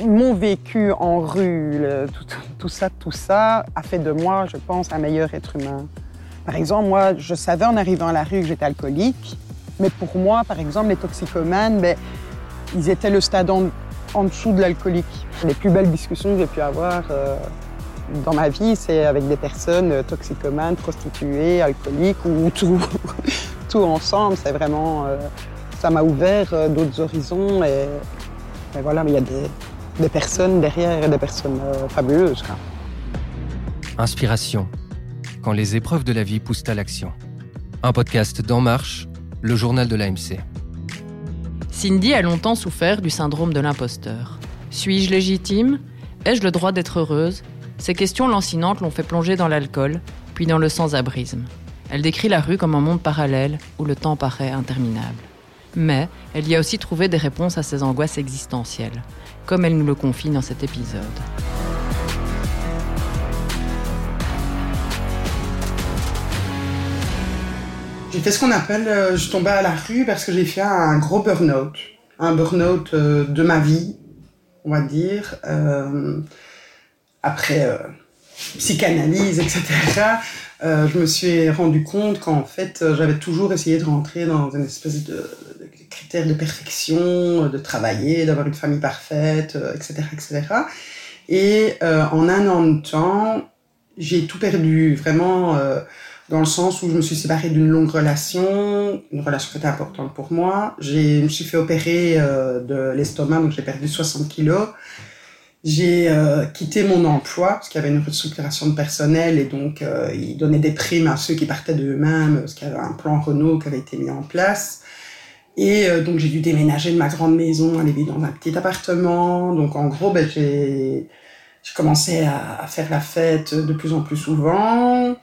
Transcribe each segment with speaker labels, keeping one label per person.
Speaker 1: mon vécu en rue, tout, ça, tout ça a fait de moi, je pense, un meilleur être humain. Par exemple, moi, je savais en arrivant à la rue que j'étais alcoolique, mais pour moi, par exemple, les toxicomanes, ben, ils étaient le stade en, dessous de l'alcoolique. Les plus belles discussions que j'ai pu avoir euh, dans ma vie, c'est avec des personnes euh, toxicomanes, prostituées, alcooliques ou tout, tout ensemble. C'est vraiment, euh, ça m'a ouvert d'autres horizons et, voilà, il y a des, des personnes derrière, des personnes euh, fabuleuses.
Speaker 2: Inspiration, quand les épreuves de la vie poussent à l'action. Un podcast d'En Marche, le journal de l'AMC.
Speaker 3: Cindy a longtemps souffert du syndrome de l'imposteur. Suis-je légitime? Ai-je le droit d'être heureuse? Ces questions lancinantes l'ont fait plonger dans l'alcool, puis dans le sans-abrisme. Elle décrit la rue comme un monde parallèle où le temps paraît interminable. Mais elle y a aussi trouvé des réponses à ses angoisses existentielles comme elle nous le confie dans cet épisode.
Speaker 1: J'ai fait ce qu'on appelle, euh, je tombais à la rue parce que j'ai fait un gros burn-out. Un burn-out euh, de ma vie, on va dire. Euh, après psychanalyse, etc., je me suis rendu compte qu'en fait, j'avais toujours essayé de rentrer dans une espèce de de perfection, de travailler, d'avoir une famille parfaite, etc., euh, etc. Et euh, en un an de temps, j'ai tout perdu, vraiment, euh, dans le sens où je me suis séparée d'une longue relation, une relation qui était importante pour moi. Je me suis fait opérer de l'estomac, donc j'ai perdu 60 kilos. J'ai quitté mon emploi parce qu'il y avait une restructuration de personnel et donc ils donnaient des primes à ceux qui partaient d'eux-mêmes parce qu'il y avait un plan Renault qui avait été mis en place. Et euh, donc j'ai dû déménager de ma grande maison, aller vivre dans un petit appartement. Donc en gros, ben, j'ai commencé à, faire la fête de plus en plus souvent.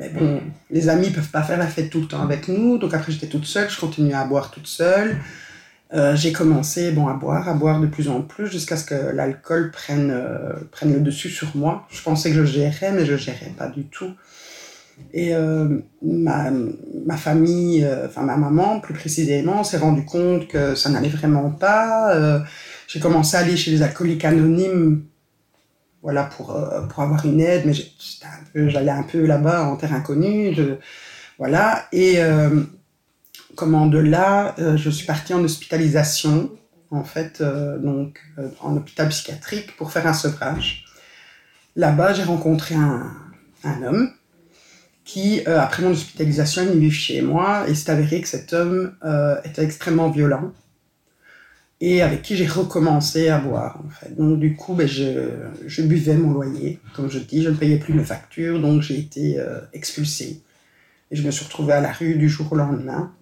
Speaker 1: Mais bon, les amis peuvent pas faire la fête tout le temps avec nous. Donc après j'étais toute seule, je continuais à boire toute seule. Euh, j'ai commencé bon, à boire, à boire de plus en plus jusqu'à ce que l'alcool prenne, euh, prenne le dessus sur moi. Je pensais que je gérais, mais je gérais pas du tout. Et euh, ma, ma, famille, euh, enfin ma maman plus précisément, s'est rendu compte que ça n'allait vraiment pas. Euh, j'ai commencé à aller chez les alcooliques anonymes voilà, pour, pour avoir une aide, mais j'allais un peu là-bas en terre inconnue. Voilà. Et comment de là, je suis partie en hospitalisation, en fait, donc en hôpital psychiatrique pour faire un sevrage. Là-bas, j'ai rencontré un, un homme qui, euh, après mon hospitalisation, est venu chez moi et s'est avéré que cet homme euh, était extrêmement violent et avec qui j'ai recommencé à boire. Donc du coup, ben, je, buvais mon loyer, comme je dis, je ne payais plus mes factures, donc j'ai été euh, expulsée. Et je me suis retrouvée à la rue du jour au lendemain,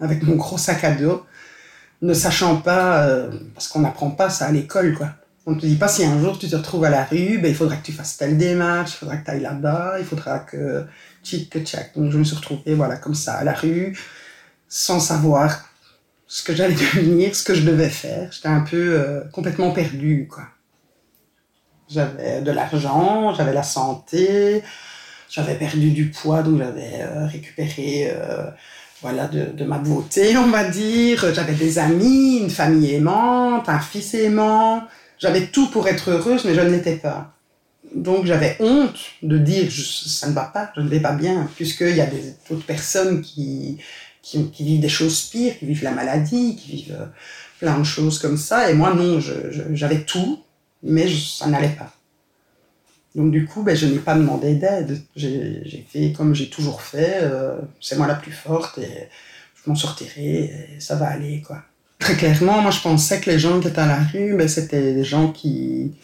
Speaker 1: avec mon gros sac à dos, ne sachant pas, parce qu'on n'apprend pas ça à l'école, quoi. On ne te dit pas si un jour tu te retrouves à la rue, ben, il faudra que tu fasses telle démarche, il faudra que tu ailles là-bas, il faudra que tchic tchac. Donc je me suis retrouvée voilà, comme ça à la rue, sans savoir ce que j'allais devenir, ce que je devais faire. J'étais un peu euh, complètement perdue, quoi. J'avais de l'argent, j'avais la santé, j'avais perdu du poids, donc j'avais euh, récupéré euh, voilà, de, de, ma beauté, on va dire. J'avais des amis, une famille aimante, un fils aimant. J'avais tout pour être heureuse, mais je ne l'étais pas. Donc j'avais honte de dire ça ne va pas, je ne vais pas bien, puisqu'il y a d'autres personnes qui, qui, vivent des choses pires, qui vivent la maladie, qui vivent euh, plein de choses comme ça. Et moi, non, j'avais tout, mais ça n'allait pas. Donc du coup, ben, je n'ai pas demandé d'aide. J'ai fait comme j'ai toujours fait. Euh, c'est moi la plus forte et je m'en sortirai et ça va aller, quoi. Très clairement, moi je pensais que les gens qui étaient à la rue, ben, c'était des gens qui,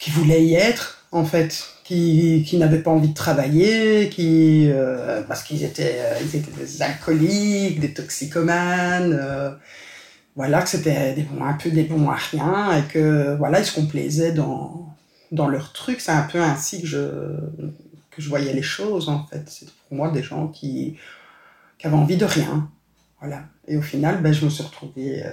Speaker 1: qui voulaient y être, en fait, qui, qui n'avaient pas envie de travailler, qui, euh, parce qu'ils étaient, euh, étaient des alcooliques, des toxicomanes, euh, voilà, que c'était des un peu des bons à rien, et que voilà, ils se complaisaient dans, dans leur truc. C'est un peu ainsi que je, que je voyais les choses, en fait. C'est pour moi des gens qui, qui avaient envie de rien. Voilà. Et au final, ben, je me suis retrouvée euh,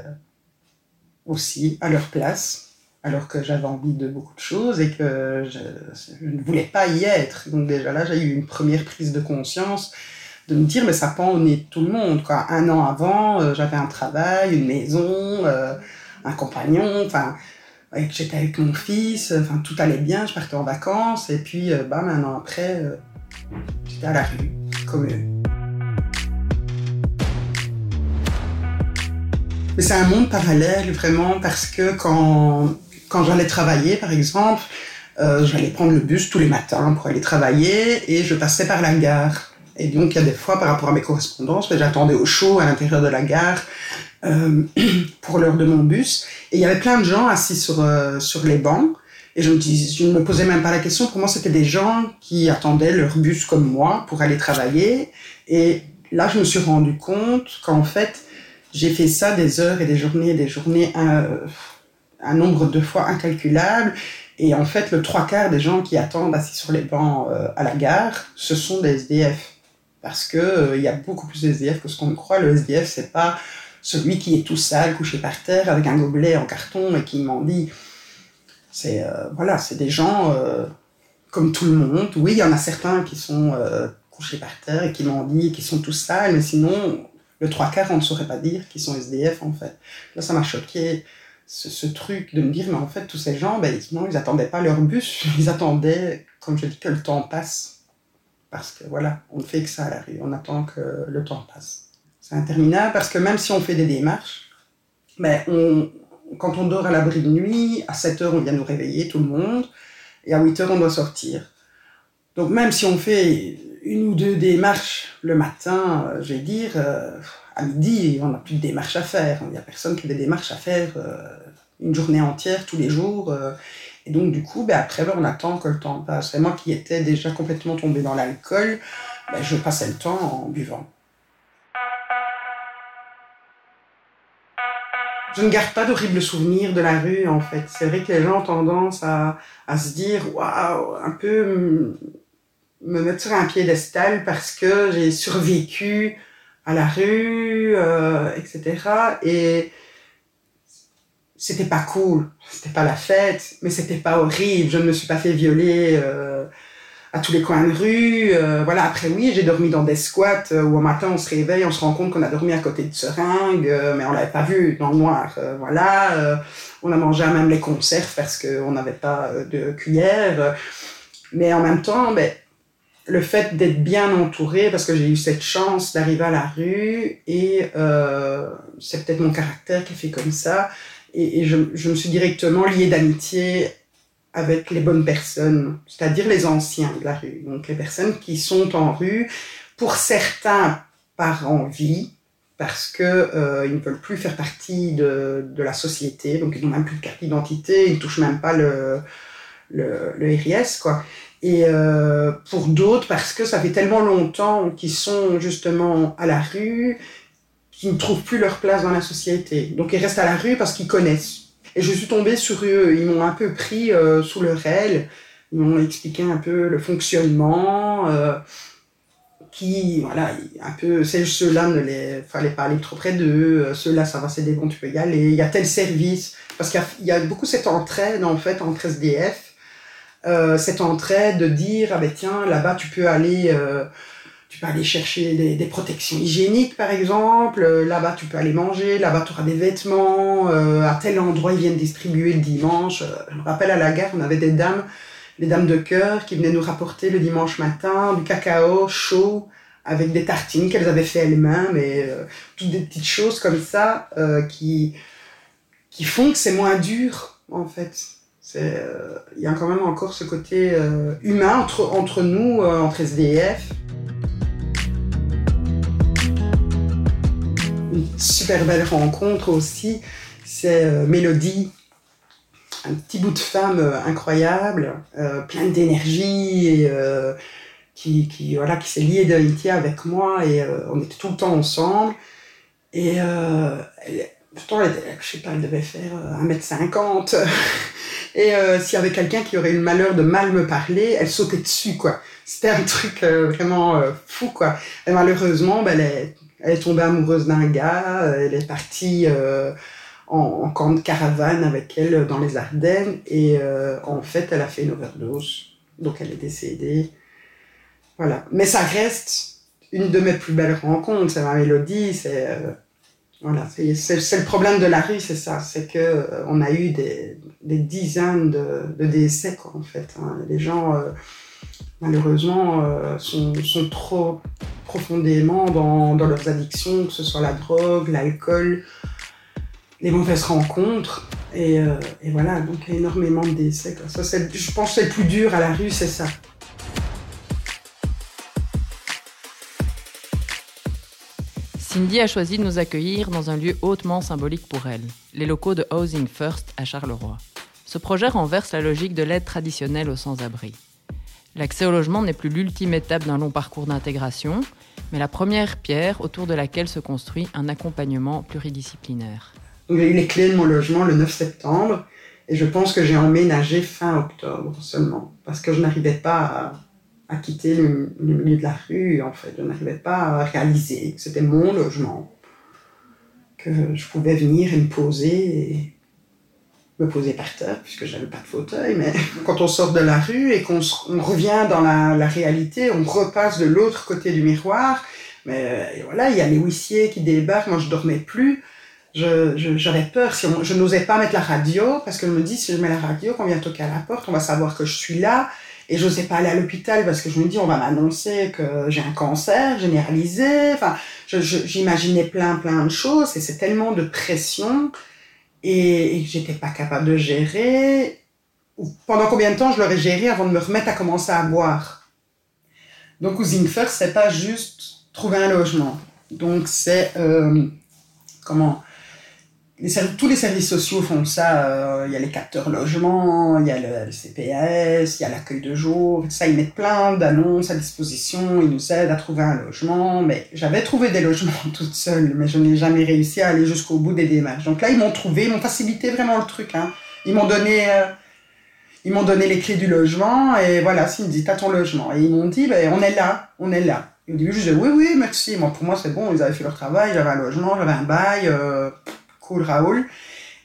Speaker 1: aussi à leur place, alors que j'avais envie de beaucoup de choses et que je, ne voulais pas y être. Donc déjà là, j'ai eu une première prise de conscience de me dire, mais ça pend au nez de tout le monde. Quoi. Un an avant, euh, j'avais un travail, une maison, euh, un compagnon, enfin, j'étais avec mon fils, enfin tout allait bien, je partais en vacances, et puis bah, un an après, j'étais à la rue, comme eux. Mais c'est un monde parallèle, vraiment, parce que quand, quand j'allais travailler, par exemple, euh, j'allais prendre le bus tous les matins pour aller travailler et je passais par la gare. Et donc, il y a des fois, par rapport à mes correspondances, ben, j'attendais au chaud à l'intérieur de la gare euh, pour l'heure de mon bus. Et il y avait plein de gens assis sur, euh, sur les bancs. Et je, me dis, je ne me posais même pas la question. Pour moi, c'était des gens qui attendaient leur bus comme moi pour aller travailler. Et là, je me suis rendu compte qu'en fait, j'ai fait ça des heures et des journées et des journées, un, un nombre de fois incalculable. Et en fait, le trois quarts des gens qui attendent assis sur les bancs euh, à la gare, ce sont des SDF. Parce que euh, y a beaucoup plus de SDF que ce qu'on croit. Le SDF, c'est pas celui qui est tout sale, couché par terre, avec un gobelet en carton et qui m'en dit. C'est euh, voilà, c'est des gens comme tout le monde. Oui, il y en a certains qui sont couchés par terre et qui m'ont dit qui sont tout sales, mais sinon, le trois quarts, on ne saurait pas dire qu'ils sont SDF en fait. Là, ça m'a choqué ce, truc de me dire, mais en fait, tous ces gens, ben, non, ils n'attendaient pas leur bus, ils attendaient, comme je dis, que le temps passe. Parce que voilà, on ne fait que ça à la rue, on attend que le temps passe. C'est interminable parce que même si on fait des démarches, ben, on, quand on dort à l'abri de nuit, à 7 heures, on vient nous réveiller, tout le monde, et à 8 heures, on doit sortir. Donc même si on fait une ou deux démarches le matin, euh, je vais dire, euh, à midi, on n'a plus de démarches à faire. Il n'y a personne qui a des démarches à faire euh, une journée entière, tous les jours. et donc, du coup, ben, après, ben, on attend que le temps passe. Et moi qui étais déjà complètement tombé dans l'alcool, ben, je passais le temps en buvant. Je ne garde pas d'horribles souvenirs de la rue, en fait. C'est vrai que les gens ont tendance à, à se dire, waouh, un peu me mettre sur un piédestal parce que j'ai survécu à la rue, euh, etc. Et c'était pas cool, c'était pas la fête, mais c'était pas horrible. Je ne me suis pas fait violer euh, à tous les coins de rue. Euh, voilà. Après oui, j'ai dormi dans des squats où au matin on se réveille, on se rend compte qu'on a dormi à côté de seringues, mais on l'avait pas vu dans le noir. voilà. on a mangé à même les conserves parce qu'on n'avait pas de cuillère. Mais en même temps, ben, le fait d'être bien entouré, parce que j'ai eu cette chance d'arriver à la rue, et euh, c'est peut-être mon caractère qui fait comme ça, et, je, me suis directement liée d'amitié avec les bonnes personnes, c'est-à-dire les anciens de la rue, donc les personnes qui sont en rue, pour certains par envie, parce que euh, ils ne veulent plus faire partie de, de la société, donc ils n'ont même plus de carte d'identité, ils ne touchent même pas le, le, le RIS, quoi. Et euh, pour d'autres, parce que ça fait tellement longtemps qu'ils sont justement à la rue, qu'ils ne trouvent plus leur place dans la société. Donc ils restent à la rue parce qu'ils connaissent. Et je suis tombée sur eux, ils m'ont un peu pris euh, sous leur aile, ils m'ont expliqué un peu le fonctionnement, euh, qui, voilà, un peu, ceux-là ne fallait pas aller trop près d'eux, ceux-là ça va, c'est des bons, tu peux y aller, il y a tel service, parce qu'il y, y, a beaucoup cette entraide en fait entre SDF, euh, cette entraide de dire ah ben tiens là-bas tu peux aller euh, tu peux aller chercher des, protections hygiéniques par exemple euh, là-bas tu peux aller manger là-bas tu auras des vêtements à tel endroit ils viennent distribuer le dimanche. Je me rappelle à la gare on avait des dames les dames de cœur qui venaient nous rapporter le dimanche matin du cacao chaud avec des tartines qu'elles avaient fait elles-mêmes et toutes des petites choses comme ça qui qui font que c'est moins dur en fait euh, il y a quand même encore ce côté euh, humain entre, entre nous, euh, entre SDF. Une super belle rencontre aussi, c'est Mélodie, un petit bout de femme incroyable, pleine d'énergie qui, qui, voilà, qui s'est liée d'amitié avec moi et on était tout le temps ensemble. Et pourtant, je sais pas, elle devait faire 1m50. Et euh, s'il y avait quelqu'un qui aurait eu le malheur de mal me parler, elle sautait dessus, quoi. C'était un truc euh, vraiment euh, fou, quoi. Et malheureusement, ben, elle, est, elle est tombée amoureuse d'un gars, elle est partie en, en, camp de caravane avec elle dans les Ardennes, et en fait, elle a fait une overdose. Donc elle est décédée. Voilà. Mais ça reste une de mes plus belles rencontres, c'est ma mélodie, c'est voilà, c'est le problème de la rue, c'est ça. C'est que euh, on a eu des, dizaines de, décès, en fait. Hein. Les gens, euh, malheureusement, euh, sont, trop profondément dans, leurs addictions, que ce soit la drogue, l'alcool, les mauvaises rencontres. Et, voilà, donc il y a énormément de décès. Ça, je pense que c'est le plus dur à la rue, c'est ça.
Speaker 3: Cindy a choisi de nous accueillir dans un lieu hautement symbolique pour elle, les locaux de Housing First à Charleroi. Ce projet renverse la logique de l'aide traditionnelle aux sans-abri. L'accès au logement n'est plus l'ultime étape d'un long parcours d'intégration, mais la première pierre autour de laquelle se construit un accompagnement pluridisciplinaire.
Speaker 1: J'ai eu les clés de mon logement le 9 septembre et je pense que j'ai emménagé fin octobre seulement parce que je n'arrivais pas à à quitter le, milieu de la rue. En fait, je n'arrivais pas à réaliser que c'était mon logement, que je pouvais venir et me poser me poser par terre puisque j'avais pas de fauteuil. Mais quand on sort de la rue et qu'on revient dans la, réalité, on repasse de l'autre côté du miroir. Mais voilà, il y a les huissiers qui débarquent. Moi, je dormais plus. j'avais je, peur. Si je n'osais pas mettre la radio parce que je me dis si je mets la radio, qu'on vient toquer à la porte, on va savoir que je suis là et j'osais pas aller à l'hôpital parce que je me dis, on va m'annoncer que j'ai un cancer généralisé. Enfin, j'imaginais plein, plein de choses et c'est tellement de pression et, que j'étais pas capable de gérer. Pendant combien de temps je l'aurais géré avant de me remettre à commencer à boire? Donc, Housing First, c'est pas juste trouver un logement. Donc, c'est, euh, comment? Tous les services sociaux font ça. Euh, il y a les capteurs logements, il y a le, CPS, il y a l'accueil de jour. Ça, ils mettent plein d'annonces à disposition. Ils nous aident à trouver un logement. Mais j'avais trouvé des logements toute seule, mais je n'ai jamais réussi à aller jusqu'au bout des démarches. Donc là, ils m'ont trouvé, ils m'ont facilité vraiment le truc. Hein. Ils m'ont donné, euh, ils m'ont donné les clés du logement et voilà, me dit t'as ton logement. Et ils m'ont dit, ben, on est là, on est là. Et au début, je disais oui, oui, merci. Moi, pour moi, c'est bon. Ils avaient fait leur travail. J'avais un logement, j'avais un bail. Euh, cool Raoul.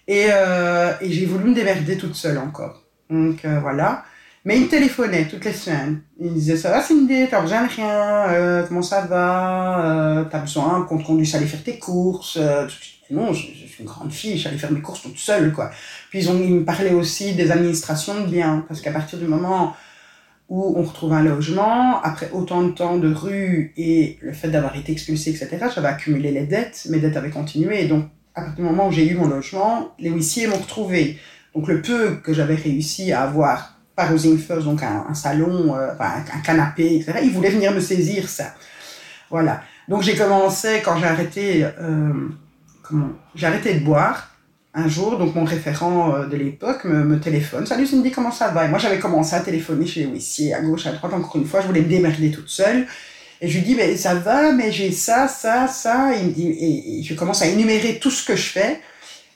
Speaker 1: Et, euh, et j'ai voulu me démerder toute seule encore. Donc euh, voilà. Mais il me téléphonait toutes les semaines. Il me disait Ça va Cindy, t'as besoin de rien, euh, comment ça va, t'as besoin? Qu'on te conduise à aller faire tes courses. non, je, suis une grande fille, j'allais faire mes courses toute seule. quoi. Puis ils, ont, ils me parlaient aussi des administrations de biens, parce qu'à partir du moment où on retrouve un logement, après autant de temps de rue et le fait d'avoir été expulsé, etc., j'avais accumulé les dettes, mes dettes avaient continué, donc à partir du moment où j'ai eu mon logement, les huissiers m'ont retrouvé. Donc le peu que j'avais réussi à avoir par Housing First, donc un, salon, euh, un, canapé, etc., ils voulaient venir me saisir ça. Voilà. Donc j'ai commencé, quand j'ai arrêté, euh, comment, j'ai de boire, un jour, donc mon référent euh, de l'époque me, me, téléphone. Salut Cindy, comment ça va? Et moi j'avais commencé à téléphoner chez les huissiers, à gauche, à droite, encore une fois, je voulais me démerder toute seule. Et je lui dis, mais ça va, mais j'ai ça, ça, ça. Et, il me dit, et, je commence à énumérer tout ce que je fais.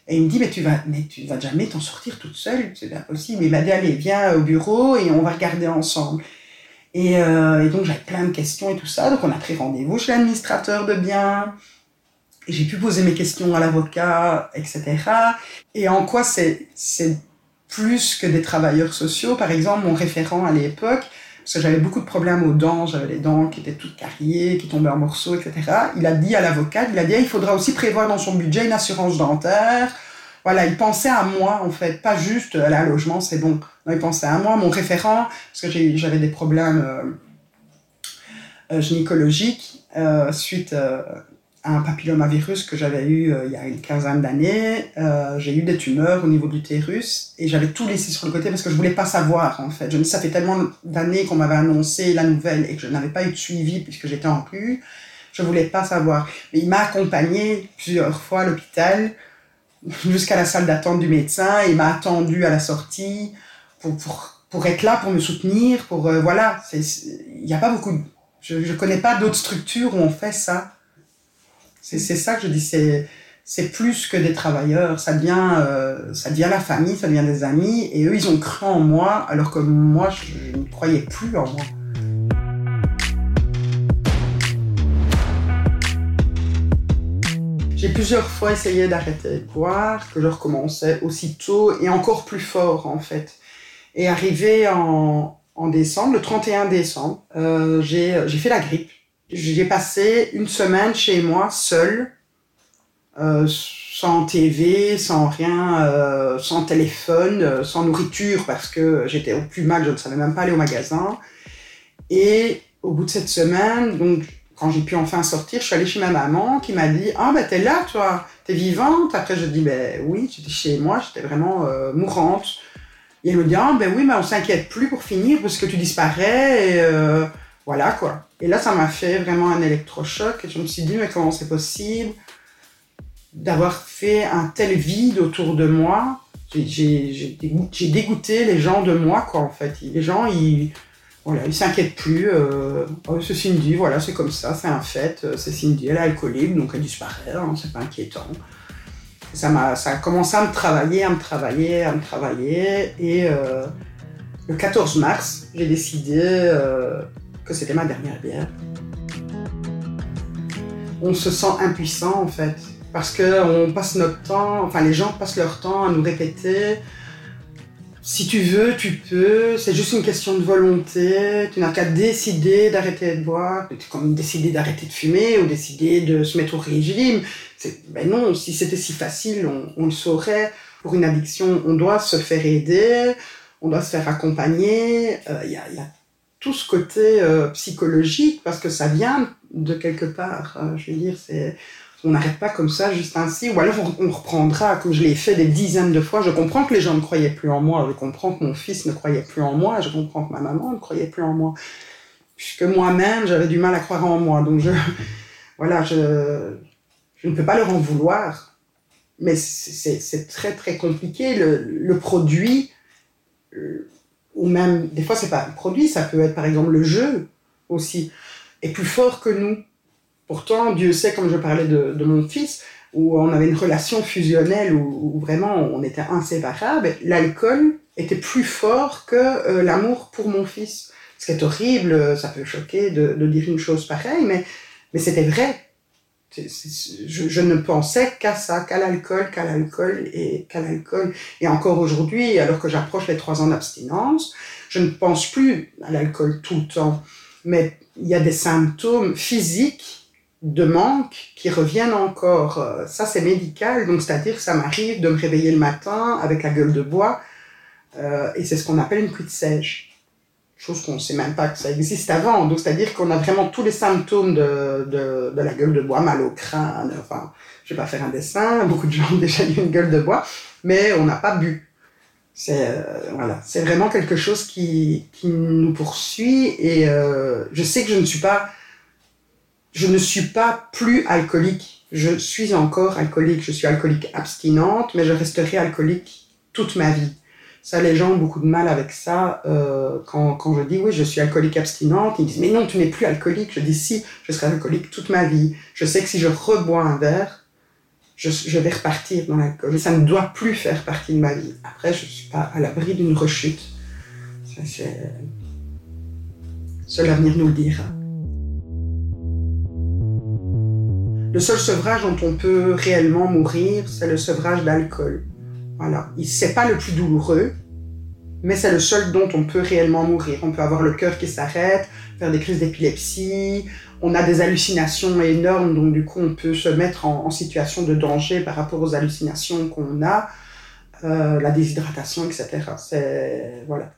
Speaker 1: Et il me dit, mais tu vas, mais tu vas jamais t'en sortir toute seule, c'est impossible. Il m'a dit, allez, viens au bureau et on va regarder ensemble. Et, euh, donc j'avais plein de questions et tout ça. Donc on a pris rendez-vous chez l'administrateur de biens. Et j'ai pu poser mes questions à l'avocat, etc. Et en quoi c'est plus que des travailleurs sociaux? Par exemple, mon référent à l'époque, parce que j'avais beaucoup de problèmes aux dents, j'avais les dents qui étaient toutes carriées, qui tombaient en morceaux, etc. Il a dit à l'avocat, il a dit, il faudra aussi prévoir dans son budget une assurance dentaire. Voilà, il pensait à moi, en fait, pas juste à un logement, c'est bon. Non, il pensait à moi, mon référent, parce que j'avais des problèmes euh, euh, gynécologiques euh, suite un papillomavirus que j'avais eu euh, il y a une quinzaine d'années. Euh, j'ai eu des tumeurs au niveau de l'utérus et j'avais tout laissé sur le côté parce que je voulais pas savoir en fait. Je, ça fait tellement d'années qu'on m'avait annoncé la nouvelle et que je n'avais pas eu de suivi puisque j'étais en rue. Je voulais pas savoir. Mais il m'a accompagné plusieurs fois à l'hôpital jusqu'à la salle d'attente du médecin. Il m'a attendu à la sortie pour, pour, pour être là, pour me soutenir, pour euh, voilà. Il n'y a pas beaucoup. Je ne connais pas d'autres structures où on fait ça. C'est ça que je dis, c'est plus que des travailleurs, ça devient, euh, ça devient la famille, ça devient des amis, et eux, ils ont cru en moi, alors que moi, je, ne croyais plus en moi. J'ai plusieurs fois essayé d'arrêter de boire, que je recommençais aussitôt, et encore plus fort, en fait. Et arrivé en, en décembre, le 31 décembre, euh, j'ai fait la grippe j'ai passé une semaine chez moi, seule, euh, sans TV, sans rien, euh, sans téléphone, euh, sans nourriture, parce que j'étais au plus mal, je ne savais même pas aller au magasin. Et au bout de cette semaine, donc quand j'ai pu enfin sortir, je suis allée chez ma maman qui m'a dit Ah, ben t'es là, toi, t'es vivante. Après, je dis Ben oui, j'étais chez moi, j'étais vraiment mourante. Et elle me dit Ah, ben oui, mais on s'inquiète plus pour finir parce que tu disparais. Et voilà quoi. Et là, ça m'a fait vraiment un électrochoc. Et je me suis dit Mais comment c'est possible d'avoir fait un tel vide autour de moi? J'ai dégoûté les gens de moi, quoi, en fait. Les gens, ils voilà, il s'inquiète plus. Euh, oh, c'est Cindy, voilà, c'est comme ça, c'est un fait. Euh, c'est Cindy, elle est alcoolique, donc elle disparaît, hein, c'est pas inquiétant. Ça, a, ça a commencé à me travailler, à me travailler, à me travailler. Et euh, le 14 mars, j'ai décidé euh, que c'était ma dernière bière. On se sent impuissant en fait, parce que on passe notre temps, enfin les gens passent leur temps à nous répéter si tu veux, tu peux. C'est juste une question de volonté. Tu n'as qu'à décider d'arrêter de boire. C'est comme décider d'arrêter de fumer ou décider de se mettre au régime. Ben non, si c'était si facile, on, le saurait. Pour une addiction, on doit se faire aider, on doit se faire accompagner. Il euh, y, a, ce côté euh, psychologique parce que ça vient de quelque part. Euh, je veux dire, c'est on n'arrête pas comme ça, juste ainsi, ou alors on, reprendra, comme je l'ai fait des dizaines de fois. Je comprends que les gens ne croyaient plus en moi, je comprends que mon fils ne croyait plus en moi, je comprends que ma maman ne croyait plus en moi, puisque moi-même, j'avais du mal à croire en moi. Donc, je, voilà, je, je ne peux pas leur en vouloir, mais c'est très, très compliqué. Le, produit, euh, ou même, des fois, c'est pas un produit, ça peut être par exemple le jeu aussi, est plus fort que nous Pourtant, Dieu sait, comme je parlais de, mon fils, où on avait une relation fusionnelle, où, vraiment on était inséparables, l'alcool était plus fort que euh, l'amour pour mon fils. Ce qui est horrible, ça peut choquer de, dire une chose pareille, mais, mais c'était vrai. Je, ne pensais qu'à ça, qu'à l'alcool, qu'à l'alcool et qu'à l'alcool. Et encore aujourd'hui, alors que j'approche les trois ans d'abstinence, je ne pense plus à l'alcool tout le temps. Mais il y a des symptômes physiques de manque qui reviennent encore. Ça, c'est médical, donc c'est-à-dire que ça m'arrive de me réveiller le matin avec la gueule de bois, euh, et c'est ce qu'on appelle une cuite sèche. Chose qu'on ne sait même pas que ça existe avant. Donc, c'est-à-dire qu'on a vraiment tous les symptômes de, de, de, la gueule de bois, mal au crâne, enfin, je vais pas faire un dessin, beaucoup de gens ont déjà eu une gueule de bois, mais on n'a pas bu. C'est euh, voilà, c'est vraiment quelque chose qui, qui nous poursuit, et je sais que je ne suis pas je ne suis pas plus alcoolique. Je suis encore alcoolique. Je suis alcoolique abstinente, mais je resterai alcoolique toute ma vie. Ça, les gens ont beaucoup de mal avec ça. Euh, quand, quand, je dis oui, je suis alcoolique abstinente, ils disent mais non, tu n'es plus alcoolique. Je dis si, je serai alcoolique toute ma vie. Je sais que si je rebois un verre, je, vais repartir dans l'alcool. Ça ne doit plus faire partie de ma vie. Après, je ne suis pas à l'abri d'une rechute. Seul l'avenir nous le dira. Le seul sevrage dont on peut réellement mourir, c'est le sevrage d'alcool. Voilà. C'est pas le plus douloureux, mais c'est le seul dont on peut réellement mourir. On peut avoir le cœur qui s'arrête, faire des crises d'épilepsie, on a des hallucinations énormes, donc du coup on peut se mettre en, situation de danger par rapport aux hallucinations qu'on a, euh, la déshydratation, etc. Voilà.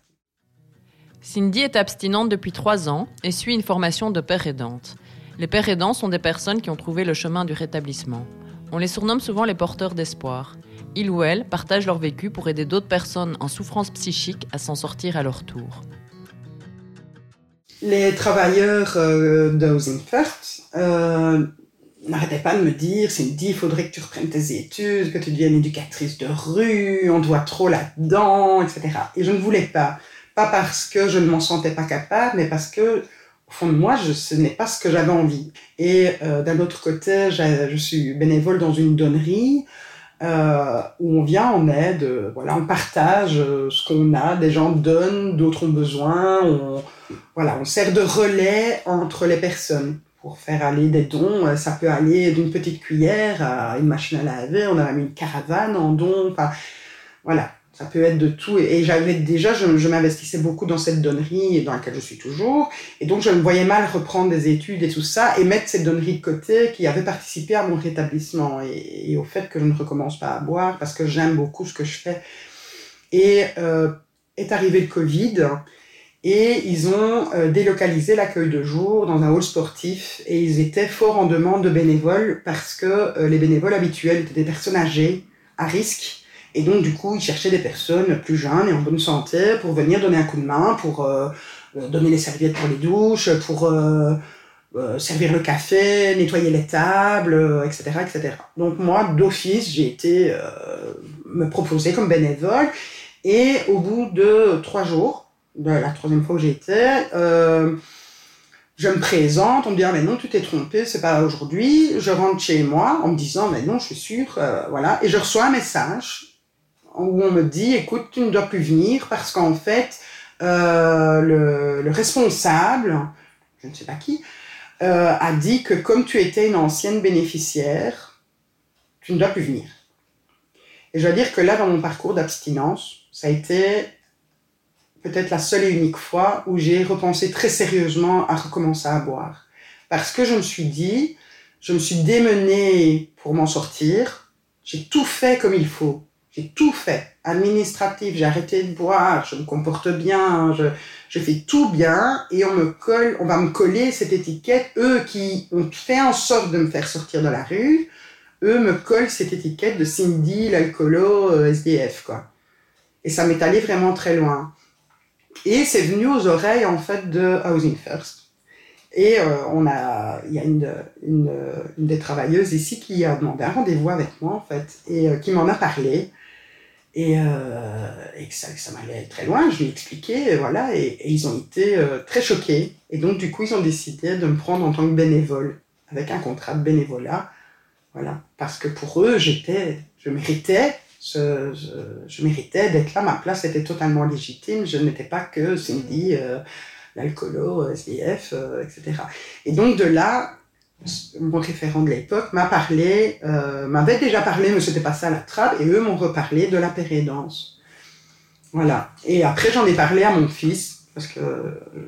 Speaker 3: Cindy est abstinente depuis trois ans et suit une formation de père aidante. Les pères aidants sont des personnes qui ont trouvé le chemin du rétablissement. On les surnomme souvent les porteurs d'espoir. Ils ou elles partagent leur vécu pour aider d'autres personnes en souffrance psychique à s'en sortir à leur tour.
Speaker 1: Les travailleurs euh, de Housing First euh, n'arrêtaient pas de me dire Cindy, il faudrait que tu reprennes tes études, que tu deviennes éducatrice de rue, on te voit trop là-dedans, etc. Et je ne voulais pas. Pas parce que je ne m'en sentais pas capable, mais parce que au fond de moi, je, ce n'est pas ce que j'avais envie. Et euh, d'un autre côté, je suis bénévole dans une donnerie euh, où on vient en aide, euh, voilà, on partage euh, ce qu'on a, des gens donnent, d'autres ont besoin, on, voilà, on sert de relais entre les personnes pour faire aller des dons. Ça peut aller d'une petite cuillère à une machine à laver, on a même une caravane en don, enfin, voilà. Ça peut être de tout. Et, j'avais déjà, je, m'investissais beaucoup dans cette donnerie dans laquelle je suis toujours. Et donc, je me voyais mal reprendre des études et tout ça et mettre cette donnerie de côté qui avait participé à mon rétablissement et, et au fait que je ne recommence pas à boire parce que j'aime beaucoup ce que je fais. Et euh, est arrivé le Covid et ils ont euh, délocalisé l'accueil de jour dans un hall sportif et ils étaient fort en demande de bénévoles parce que euh, les bénévoles habituels étaient des personnes âgées à risque et donc, du coup, ils cherchaient des personnes plus jeunes et en bonne santé pour venir donner un coup de main, pour euh, euh, donner les serviettes pour les douches, pour euh, servir le café, nettoyer les tables, etc., etc. Donc, moi, d'office, j'ai été me proposer comme bénévole. Et au bout de trois jours, de la troisième fois que j'ai été, je me présente, on me dit ah mais non tu t'es trompé, c'est pas aujourd'hui. Je rentre chez moi en me disant mais non je suis sûr, voilà. Et je reçois un message où on me dit, écoute, tu ne dois plus venir parce qu'en fait, euh, le, le, responsable, je ne sais pas qui, euh, a dit que comme tu étais une ancienne bénéficiaire, tu ne dois plus venir. Et je dois dire que là, dans mon parcours d'abstinence, ça a été peut-être la seule et unique fois où j'ai repensé très sérieusement à recommencer à boire. Parce que je me suis dit, je me suis démenée pour m'en sortir, j'ai tout fait comme il faut. J'ai tout fait. Administratif, j'ai arrêté de boire, je me comporte bien, je, fais tout bien et on me colle, on va me coller cette étiquette. Eux qui ont fait en sorte de me faire sortir de la rue, eux me collent cette étiquette de Cindy, l'alcoolo, euh, SDF, quoi. Et ça m'est allé vraiment très loin. Et c'est venu aux oreilles, en fait, de Housing First. Et euh, on a, il y a une, des travailleuses ici qui a demandé un rendez-vous avec moi, en fait, et euh, qui m'en a parlé. Et, euh, et que ça, ça m'allait très loin, je lui ai expliqué, voilà, et, et ils ont été euh, très choqués. Et donc, du coup, ils ont décidé de me prendre en tant que bénévole, avec un contrat de bénévolat. Voilà. Parce que pour eux, j'étais, je méritais, je, méritais d'être là, ma place était totalement légitime, je n'étais pas que Cindy, euh, l'alcoolo, SDF, euh, etc. Et donc, de là, mon référent de l'époque m'a parlé, euh, m'avait déjà parlé, mais c'était pas ça la trappe, et eux m'ont reparlé de la pérédance. Voilà. Et après, j'en ai parlé à mon fils, parce que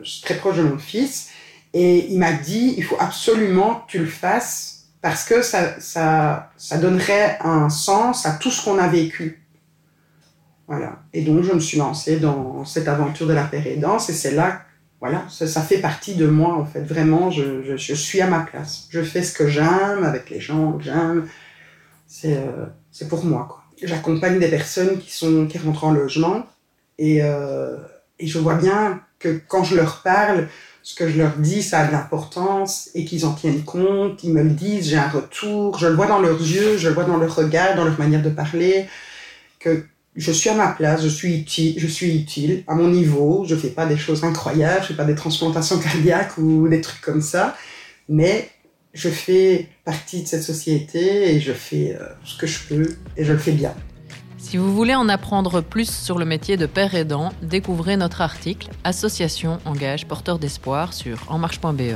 Speaker 1: je suis très proche de mon fils, et il m'a dit, il faut absolument que tu le fasses, parce que ça, ça, ça donnerait un sens à tout ce qu'on a vécu. Voilà. Et donc, je me suis lancée dans cette aventure de la pérédance, et c'est là voilà, ça, ça, fait partie de moi en fait. Vraiment, je, je, je, suis à ma place. Je fais ce que j'aime avec les gens que j'aime. C'est euh, c'est pour moi quoi. J'accompagne des personnes qui sont qui rentrent en logement et euh, et je vois bien que quand je leur parle, ce que je leur dis, ça a de l'importance et qu'ils en tiennent compte. Ils me le disent, j'ai un retour. Je le vois dans leurs yeux, je le vois dans leur regard, dans leur manière de parler. Que je suis à ma place, je suis utile, à mon niveau, je fais pas des choses incroyables, je fais pas des transplantations cardiaques ou des trucs comme ça, mais je fais partie de cette société et je fais euh, ce que je peux et je le fais bien.
Speaker 3: Si vous voulez en apprendre plus sur le métier de père aidant, découvrez notre article Association engage porteur d'espoir sur enmarche.be.